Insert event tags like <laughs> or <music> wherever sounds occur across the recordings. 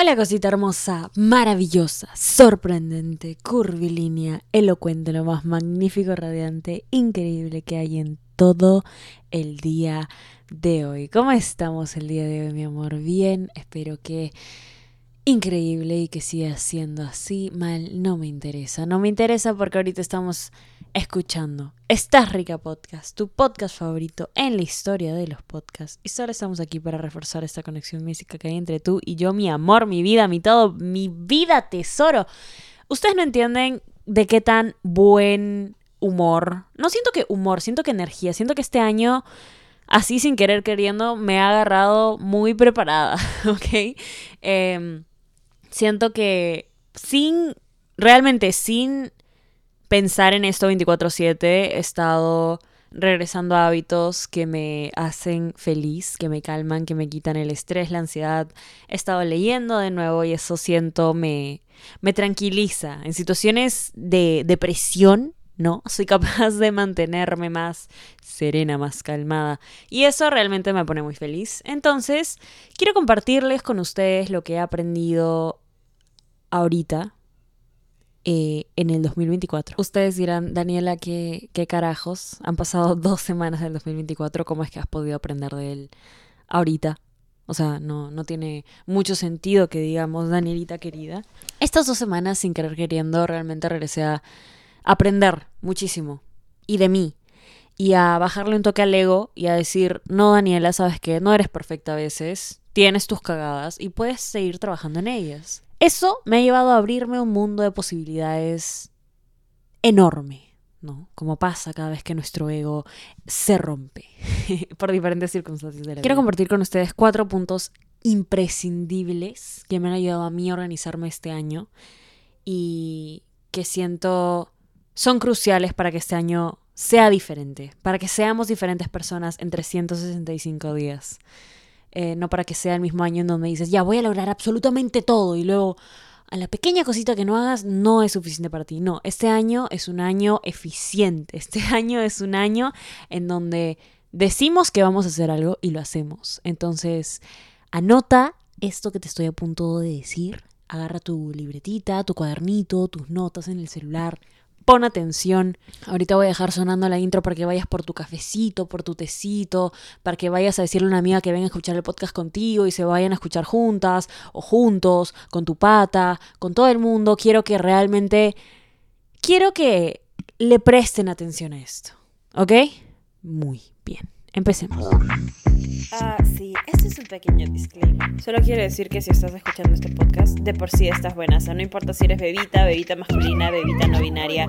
Hola cosita hermosa, maravillosa, sorprendente, curvilínea, elocuente, lo más magnífico, radiante, increíble que hay en todo el día de hoy. ¿Cómo estamos el día de hoy, mi amor? Bien, espero que increíble y que siga siendo así. Mal, no me interesa. No me interesa porque ahorita estamos escuchando Estás Rica Podcast, tu podcast favorito en la historia de los podcasts. Y solo estamos aquí para reforzar esta conexión mística que hay entre tú y yo, mi amor, mi vida, mi todo, mi vida tesoro. Ustedes no entienden de qué tan buen humor, no siento que humor, siento que energía, siento que este año, así sin querer queriendo, me ha agarrado muy preparada, <laughs> ¿ok? Em, siento que sin, realmente sin pensar en esto 24/7, he estado regresando a hábitos que me hacen feliz, que me calman, que me quitan el estrés, la ansiedad. He estado leyendo de nuevo y eso siento me, me tranquiliza. En situaciones de depresión, ¿no? <laughs> Soy capaz de mantenerme más serena, más calmada. Y eso realmente me pone muy feliz. Entonces, quiero compartirles con ustedes lo que he aprendido ahorita eh, en el 2024. Ustedes dirán, Daniela, ¿qué, ¿qué carajos? Han pasado <laughs> dos semanas del 2024, ¿cómo es que has podido aprender de él ahorita? O sea, no, no tiene mucho sentido que digamos, Danielita querida. Estas dos semanas, sin querer queriendo, realmente regresé a aprender muchísimo. Y de mí. Y a bajarle un toque al ego y a decir, no, Daniela, sabes que no eres perfecta a veces, tienes tus cagadas y puedes seguir trabajando en ellas. Eso me ha llevado a abrirme un mundo de posibilidades enorme, ¿no? Como pasa cada vez que nuestro ego se rompe <laughs> por diferentes circunstancias de la Quiero compartir con ustedes cuatro puntos imprescindibles que me han ayudado a mí a organizarme este año y que siento son cruciales para que este año sea diferente, para que seamos diferentes personas en 365 días. Eh, no para que sea el mismo año en donde dices, ya voy a lograr absolutamente todo y luego a la pequeña cosita que no hagas no es suficiente para ti. No, este año es un año eficiente, <laughs> este año es un año en donde decimos que vamos a hacer algo y lo hacemos. Entonces, anota esto que te estoy a punto de decir, agarra tu libretita, tu cuadernito, tus notas en el celular, pon atención. Ahorita voy a dejar sonando la intro para que vayas por tu cafecito, por tu tecito, para que vayas a decirle a una amiga que venga a escuchar el podcast contigo y se vayan a escuchar juntas o juntos, con tu pata, con todo el mundo. Quiero que realmente, quiero que le presten atención a esto. ¿Ok? Muy bien. Empecemos. Ah, sí, este es un pequeño disclaimer. Solo quiero decir que si estás escuchando este podcast, de por sí estás buena. O sea, no importa si eres bebita, bebita masculina, bebita no binaria.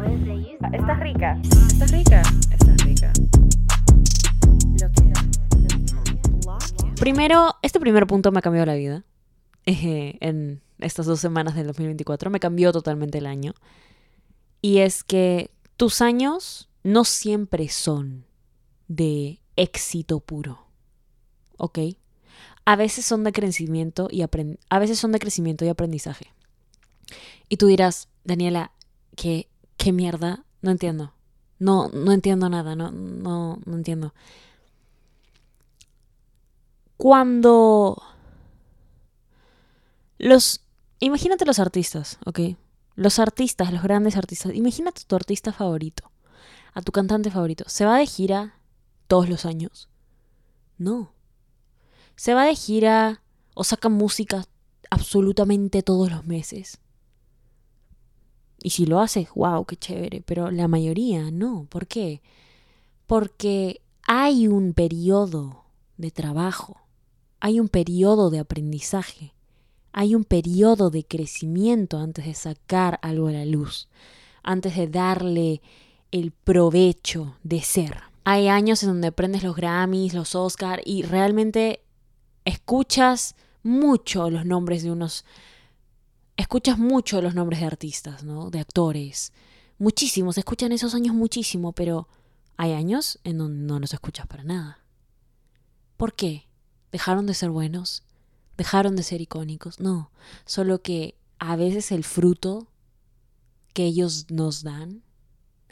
Estás rica. Estás rica. Estás rica. Primero, este primer punto me ha cambiado la vida. Eh, en estas dos semanas del 2024 me cambió totalmente el año. Y es que tus años no siempre son de éxito puro. ¿Ok? A veces son de crecimiento y a veces son de crecimiento y aprendizaje. Y tú dirás, Daniela, ¿qué, qué mierda? No entiendo. No, no entiendo nada, no, no, no entiendo. Cuando los... Imagínate los artistas, ¿ok? Los artistas, los grandes artistas. Imagínate tu artista favorito, a tu cantante favorito. Se va de gira todos los años. No. Se va de gira o saca música absolutamente todos los meses. Y si lo hace, wow, qué chévere, pero la mayoría no. ¿Por qué? Porque hay un periodo de trabajo, hay un periodo de aprendizaje, hay un periodo de crecimiento antes de sacar algo a la luz, antes de darle el provecho de ser. Hay años en donde prendes los Grammys, los Oscars y realmente escuchas mucho los nombres de unos... Escuchas mucho los nombres de artistas, ¿no? De actores. Muchísimos, se escuchan esos años muchísimo, pero hay años en donde no los escuchas para nada. ¿Por qué? ¿Dejaron de ser buenos? ¿Dejaron de ser icónicos? No, solo que a veces el fruto que ellos nos dan,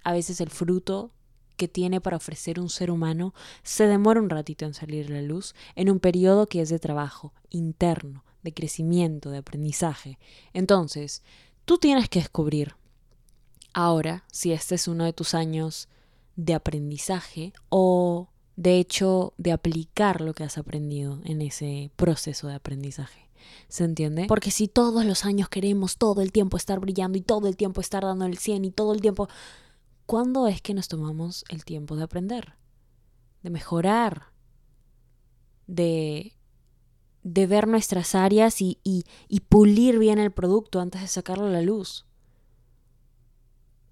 a veces el fruto que tiene para ofrecer un ser humano se demora un ratito en salir a la luz en un periodo que es de trabajo interno, de crecimiento, de aprendizaje. Entonces, tú tienes que descubrir ahora si este es uno de tus años de aprendizaje o de hecho de aplicar lo que has aprendido en ese proceso de aprendizaje. ¿Se entiende? Porque si todos los años queremos todo el tiempo estar brillando y todo el tiempo estar dando el 100 y todo el tiempo... ¿Cuándo es que nos tomamos el tiempo de aprender? De mejorar, de, de ver nuestras áreas y, y, y pulir bien el producto antes de sacarlo a la luz.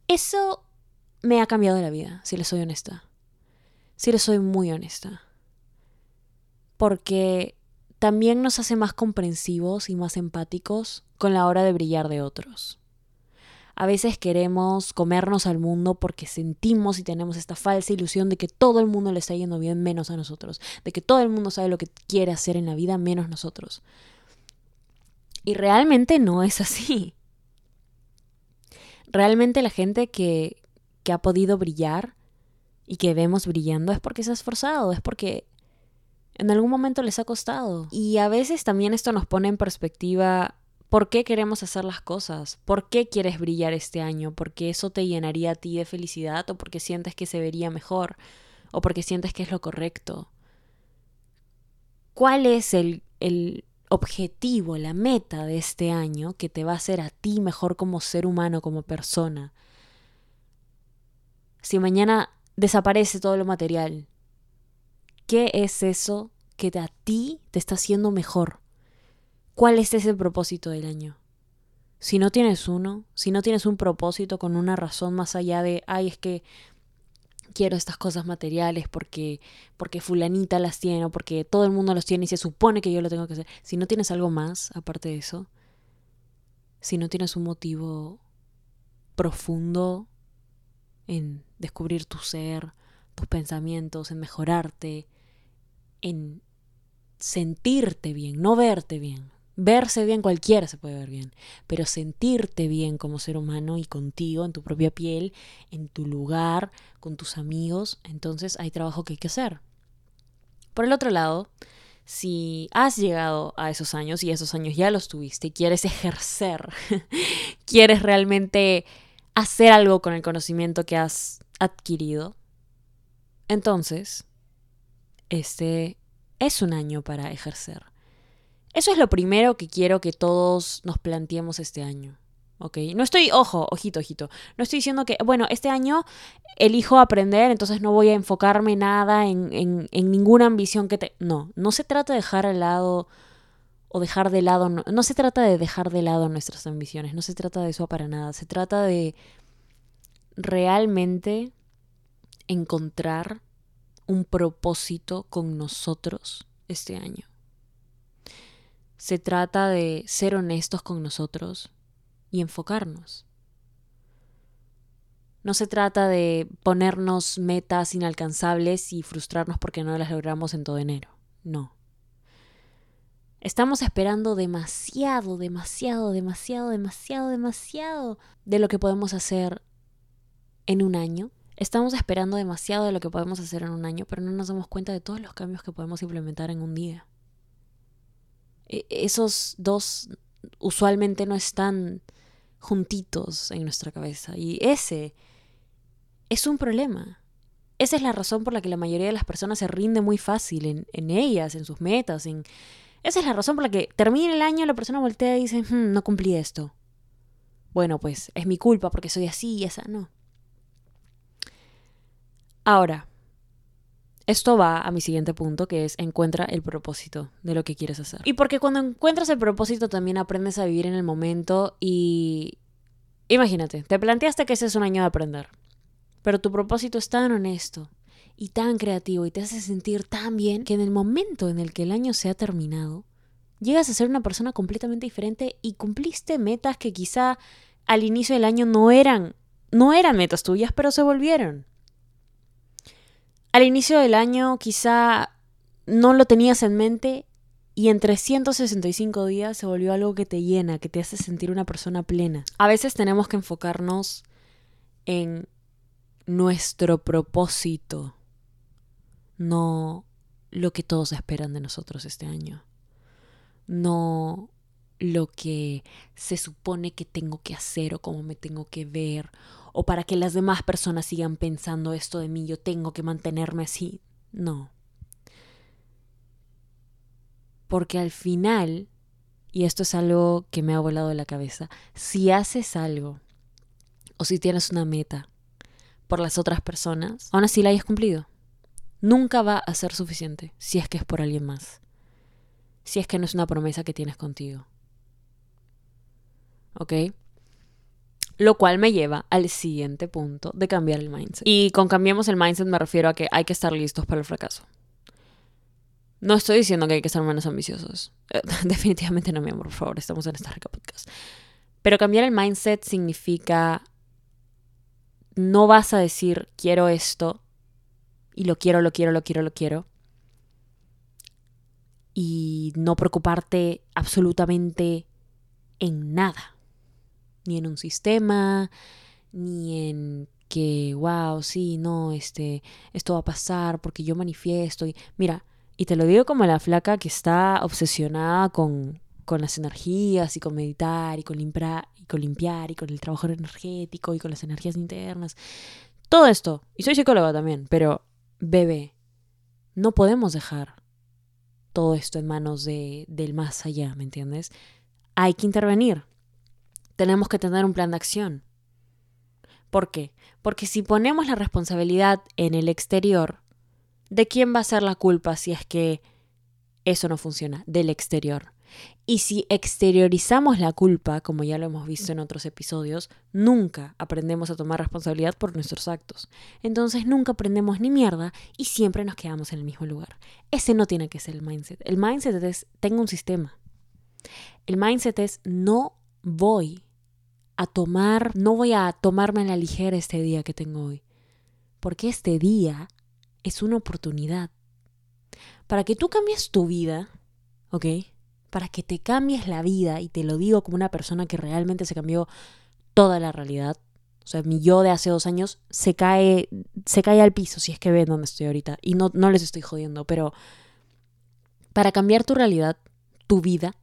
Eso me ha cambiado la vida, si le soy honesta. Si le soy muy honesta. Porque también nos hace más comprensivos y más empáticos con la hora de brillar de otros. A veces queremos comernos al mundo porque sentimos y tenemos esta falsa ilusión de que todo el mundo le está yendo bien menos a nosotros, de que todo el mundo sabe lo que quiere hacer en la vida menos nosotros. Y realmente no es así. Realmente la gente que, que ha podido brillar y que vemos brillando es porque se ha esforzado, es porque en algún momento les ha costado. Y a veces también esto nos pone en perspectiva por qué queremos hacer las cosas, por qué quieres brillar este año, porque eso te llenaría a ti de felicidad o porque sientes que se vería mejor o porque sientes que es lo correcto. ¿Cuál es el, el objetivo, la meta de este año que te va a hacer a ti mejor como ser humano, como persona? Si mañana desaparece todo lo material, ¿qué es eso que a ti te está haciendo mejor? ¿Cuál es ese propósito del año? Si no tienes uno, si no tienes un propósito con una razón más allá de, ay, es que quiero estas cosas materiales porque porque fulanita las tiene o porque todo el mundo los tiene y se supone que yo lo tengo que hacer. Si no tienes algo más aparte de eso, si no tienes un motivo profundo en descubrir tu ser, tus pensamientos, en mejorarte, en sentirte bien, no verte bien. Verse bien cualquiera se puede ver bien, pero sentirte bien como ser humano y contigo, en tu propia piel, en tu lugar, con tus amigos, entonces hay trabajo que hay que hacer. Por el otro lado, si has llegado a esos años y esos años ya los tuviste quieres ejercer, <laughs> quieres realmente hacer algo con el conocimiento que has adquirido, entonces, este es un año para ejercer. Eso es lo primero que quiero que todos nos planteemos este año. ¿Ok? No estoy, ojo, ojito, ojito. No estoy diciendo que, bueno, este año elijo aprender, entonces no voy a enfocarme nada en, en, en ninguna ambición que te... No, no se trata de dejar al lado o dejar de lado, no, no se trata de dejar de lado nuestras ambiciones, no se trata de eso para nada, se trata de realmente encontrar un propósito con nosotros este año. Se trata de ser honestos con nosotros y enfocarnos. No se trata de ponernos metas inalcanzables y frustrarnos porque no las logramos en todo enero. No. Estamos esperando demasiado, demasiado, demasiado, demasiado, demasiado de lo que podemos hacer en un año. Estamos esperando demasiado de lo que podemos hacer en un año, pero no nos damos cuenta de todos los cambios que podemos implementar en un día. E, esos dos usualmente no están juntitos en nuestra cabeza y ese es un problema. Esa es la razón por la que la mayoría de las personas se rinde muy fácil en, en ellas, en sus metas. En... Esa es la razón por la que termina el año, la persona voltea y dice, hmm, no cumplí esto. Bueno, pues es mi culpa porque soy así y esa. No. Ahora, esto va a mi siguiente punto, que es encuentra el propósito de lo que quieres hacer. Y porque cuando encuentras el propósito también aprendes a vivir en el momento y... Imagínate, te planteaste que ese es un año de aprender, pero tu propósito es tan honesto y tan creativo y te hace sentir tan bien que en el momento en el que el año se ha terminado, llegas a ser una persona completamente diferente y cumpliste metas que quizá al inicio del año no eran, no eran metas tuyas, pero se volvieron. Al inicio del año quizá no lo tenías en mente y en 365 días se volvió algo que te llena, que te hace sentir una persona plena. A veces tenemos que enfocarnos en nuestro propósito, no lo que todos esperan de nosotros este año, no lo que se supone que tengo que hacer o cómo me tengo que ver, o para que las demás personas sigan pensando esto de mí, yo tengo que mantenerme así. No. Porque al final, y esto es algo que me ha volado de la cabeza, si haces algo o si tienes una meta por las otras personas, aún así la hayas cumplido. Nunca va a ser suficiente si es que es por alguien más. Si es que no es una promesa que tienes contigo. ¿Ok? Lo cual me lleva al siguiente punto de cambiar el mindset. Y con cambiamos el mindset me refiero a que hay que estar listos para el fracaso. No estoy diciendo que hay que ser menos ambiciosos. Eh, <laughs> definitivamente no, mi amor, por favor, estamos en esta rica podcast. Pero cambiar el mindset significa no vas a decir quiero esto y lo quiero, lo quiero, lo quiero, lo quiero. Y no preocuparte absolutamente en nada. Ni en un sistema, ni en que, wow, sí, no, este, esto va a pasar porque yo manifiesto. Y, mira, y te lo digo como la flaca que está obsesionada con, con las energías y con meditar y con, limpiar, y con limpiar y con el trabajo energético y con las energías internas. Todo esto. Y soy psicóloga también, pero bebé, no podemos dejar todo esto en manos de, del más allá, ¿me entiendes? Hay que intervenir. Tenemos que tener un plan de acción. ¿Por qué? Porque si ponemos la responsabilidad en el exterior, ¿de quién va a ser la culpa si es que eso no funciona? Del exterior. Y si exteriorizamos la culpa, como ya lo hemos visto en otros episodios, nunca aprendemos a tomar responsabilidad por nuestros actos. Entonces nunca aprendemos ni mierda y siempre nos quedamos en el mismo lugar. Ese no tiene que ser el mindset. El mindset es, tengo un sistema. El mindset es, no voy a tomar, no voy a tomarme a la ligera este día que tengo hoy. Porque este día es una oportunidad. Para que tú cambies tu vida, ¿ok? para que te cambies la vida, y te lo digo como una persona que realmente se cambió toda la realidad. O sea, mi yo de hace dos años se cae, se cae al piso, si es que ven donde estoy ahorita. Y no, no les estoy jodiendo, pero para cambiar tu realidad, tu vida,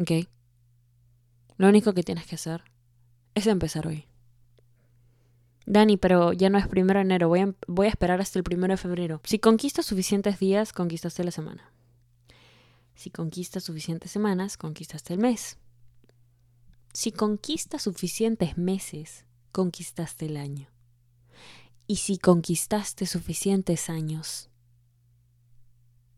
¿ok? Lo único que tienes que hacer es empezar hoy. Dani, pero ya no es primero de enero, voy a, voy a esperar hasta el primero de febrero. Si conquistas suficientes días, conquistaste la semana. Si conquistas suficientes semanas, conquistaste el mes. Si conquistas suficientes meses, conquistaste el año. Y si conquistaste suficientes años,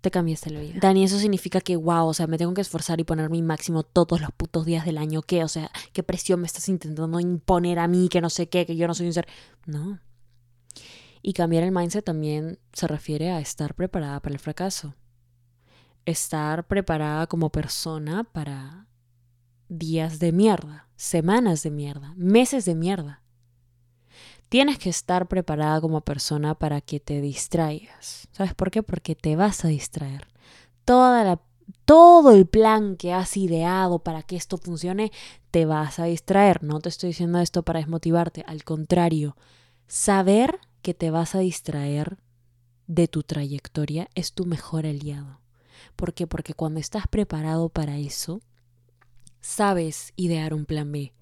te cambiaste la vida. Dani, eso significa que, wow, o sea, me tengo que esforzar y poner mi máximo todos los putos días del año. ¿Qué? O sea, ¿qué presión me estás intentando imponer a mí? Que no sé qué, que yo no soy un ser. No. Y cambiar el mindset también se refiere a estar preparada para el fracaso estar preparada como persona para días de mierda, semanas de mierda, meses de mierda. Tienes que estar preparada como persona para que te distraigas. ¿Sabes por qué? Porque te vas a distraer. Toda todo el plan que has ideado para que esto funcione, te vas a distraer. No te estoy diciendo esto para desmotivarte. Al contrario, saber que te vas a distraer de tu trayectoria es tu mejor aliado. ¿Por qué? Porque cuando estás preparado para eso, sabes idear un plan B.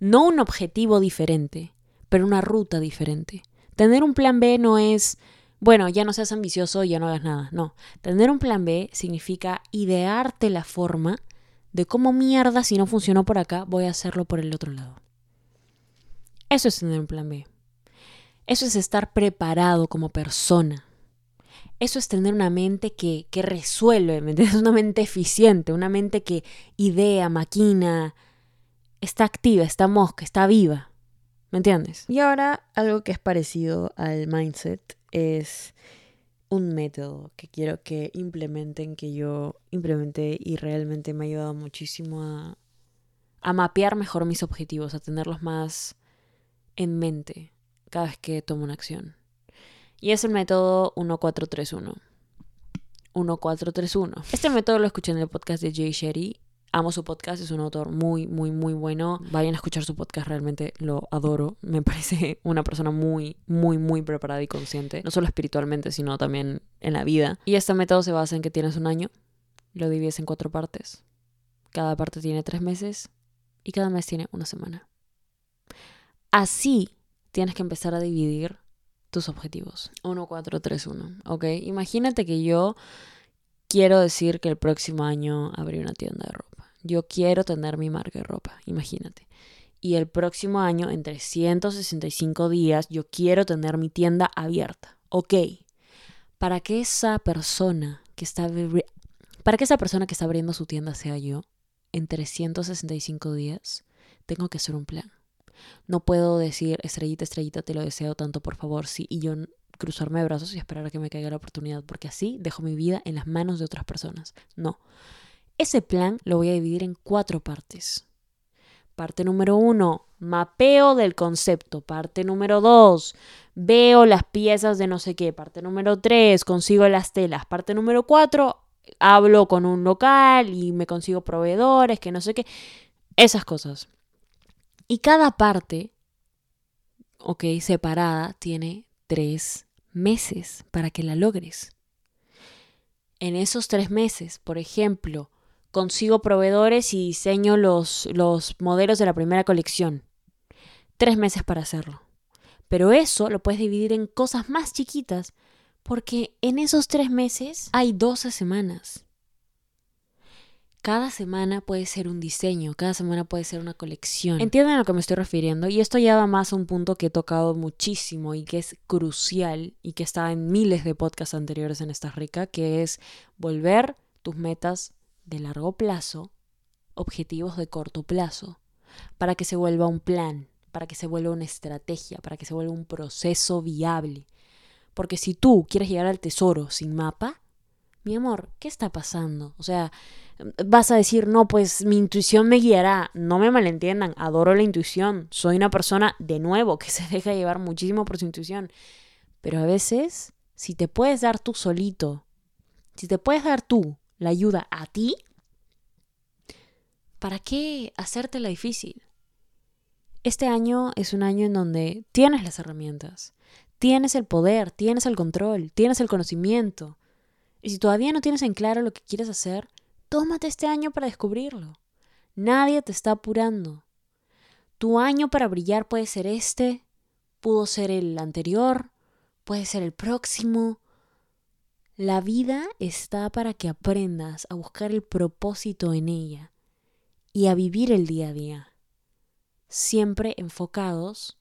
No un objetivo diferente, pero una ruta diferente. Tener un plan B no es, bueno, ya no seas ambicioso, ya no hagas nada. No, tener un plan B significa idearte la forma de cómo mierda, si no funcionó por acá, voy a hacerlo por el otro lado. Eso es tener un plan B. Eso es estar preparado como persona. Eso es tener una mente que, que resuelve, ¿me entiendes? <laughs> Una mente eficiente, una mente que idea, maquina, está activa, está mosca, está viva. ¿Me entiendes? Y ahora algo que es parecido al mindset es un método que quiero que implementen, que yo implementé y realmente me ha ayudado muchísimo a, a mapear mejor mis objetivos, a tenerlos más en mente cada vez que tomo una acción. Y es el método 1431. 1431. Este método lo escuché en el podcast de Jay Sherry amo su podcast, es un autor muy, muy, muy bueno. Vayan a escuchar su podcast, realmente lo adoro. Me parece <laughs> una persona muy, muy, muy preparada y consciente, no solo espiritualmente, sino también en la vida. Y este método se basa en que tienes un año, lo divides en cuatro partes. Cada parte tiene tres meses y cada mes tiene una semana. Así tienes que empezar a dividir tus objetivos. 1, 4, 3, 1. ¿Ok? Imagínate que yo quiero decir que el próximo año abrí una tienda de ropa. Yo quiero tener mi marca de ropa, imagínate. Y el próximo año, en 365 días, yo quiero tener mi tienda abierta. Ok. Para que esa persona que está para que esa persona que está abriendo su tienda sea yo, en 365 días, tengo que hacer un plan. No puedo decir, estrellita, estrellita, te lo deseo tanto, por favor, sí, y yo cruzarme de brazos y esperar a que me caiga la oportunidad, porque así dejo mi vida en las manos de otras personas. No. Ese plan lo voy a dividir en cuatro partes. Parte número uno, mapeo del concepto. Parte número dos, veo las piezas de no sé qué. Parte número tres, consigo las telas. Parte número cuatro, hablo con un local y me consigo proveedores, que no sé qué. Esas cosas. Y cada parte, ok, separada, tiene tres meses para que la logres. En esos tres meses, por ejemplo, consigo proveedores y diseño los, los modelos de la primera colección. Tres meses para hacerlo. Pero eso lo puedes dividir en cosas más chiquitas porque en esos tres meses hay 12 semanas. Cada semana puede ser un diseño, cada semana puede ser una colección. Entienden a lo que me estoy refiriendo y esto ya va más a un punto que he tocado muchísimo y que es crucial y que está en miles de podcasts anteriores en esta rica, que es volver tus metas de largo plazo, objetivos de corto plazo, para que se vuelva un plan, para que se vuelva una estrategia, para que se vuelva un proceso viable. Porque si tú quieres llegar al tesoro sin mapa, mi amor, ¿qué está pasando? O sea, vas a decir, no, pues mi intuición me guiará. No me malentiendan, adoro la intuición. Soy una persona, de nuevo, que <laughs> se deja llevar muchísimo por su intuición. Pero a veces, si te puedes dar tú solito, si te puedes dar tú la ayuda a ti, ¿para qué hacértela difícil? Este año es un año en donde tienes las herramientas, tienes el poder, tienes el control, tienes el conocimiento. Y si todavía no tienes en claro lo que quieres hacer, tómate este año para descubrirlo. Nadie te está apurando. Tu año para brillar puede ser este, pudo ser el anterior, puede ser el próximo, la vida está para que aprendas a buscar el propósito en ella y a vivir el día a día, siempre enfocados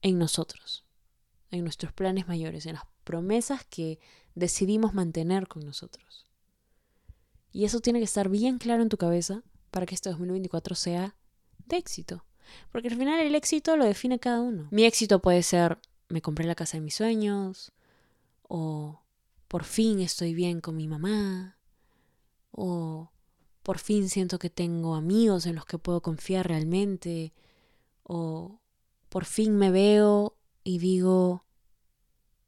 en nosotros, en nuestros planes mayores, en las promesas que decidimos mantener con nosotros. Y eso tiene que estar bien claro en tu cabeza para que este 2024 sea de éxito. Porque al final el éxito lo define cada uno. Mi éxito puede ser, me compré la casa de mis sueños, o por fin estoy bien con mi mamá, o por fin siento que tengo amigos en los que puedo confiar realmente, o por fin me veo y digo,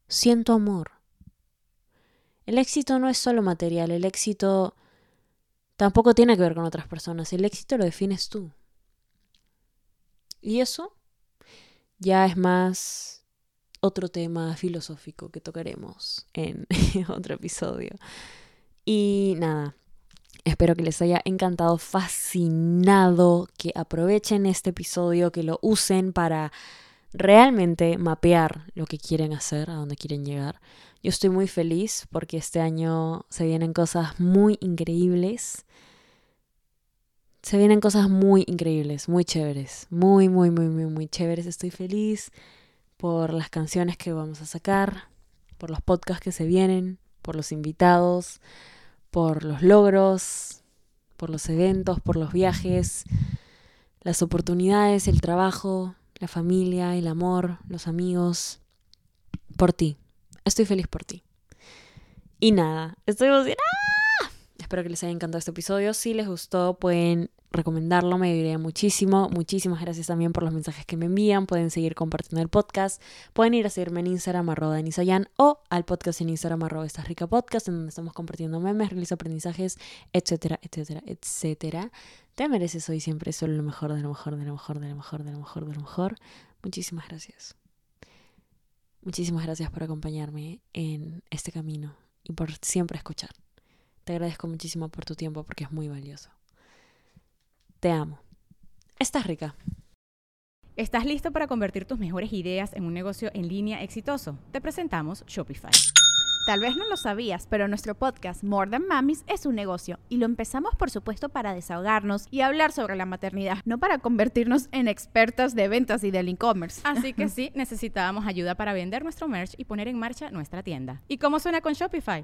siento amor. El éxito no es solo material, el éxito tampoco tiene que ver con otras personas, el éxito lo defines tú. Y eso ya es más otro tema filosófico que tocaremos en <laughs> otro episodio. Y nada, espero que les haya encantado, fascinado, que aprovechen este episodio, que lo usen para realmente mapear lo que quieren hacer, a dónde quieren llegar. Yo estoy muy feliz porque este año se vienen cosas muy increíbles. Se vienen cosas muy increíbles, muy chéveres, muy, muy, muy, muy, muy chéveres. Estoy feliz por las canciones que vamos a sacar, por los podcasts que se vienen, por los invitados, por los logros, por los eventos, por los viajes, las oportunidades, el trabajo, la familia, el amor, los amigos, por ti. Estoy feliz por ti. Y nada, estoy emocionada. Espero que les haya encantado este episodio. Si les gustó, pueden recomendarlo, me ayudaría muchísimo. Muchísimas gracias también por los mensajes que me envían. Pueden seguir compartiendo el podcast. Pueden ir a seguirme en Instagram, arroba Denisayan, o al podcast en Instagram, arroba Esta Rica Podcast, en donde estamos compartiendo memes, realizo aprendizajes, etcétera, etcétera, etcétera. Te mereces hoy siempre solo lo mejor, de lo mejor, de lo mejor, de lo mejor, de lo mejor, de lo mejor. Muchísimas gracias. Muchísimas gracias por acompañarme en este camino y por siempre escuchar. Te agradezco muchísimo por tu tiempo porque es muy valioso. Te amo. Estás rica. ¿Estás listo para convertir tus mejores ideas en un negocio en línea exitoso? Te presentamos Shopify. Tal vez no lo sabías, pero nuestro podcast More Than Mamis es un negocio y lo empezamos por supuesto para desahogarnos y hablar sobre la maternidad, no para convertirnos en expertas de ventas y del e-commerce. Así que <laughs> sí, necesitábamos ayuda para vender nuestro merch y poner en marcha nuestra tienda. ¿Y cómo suena con Shopify?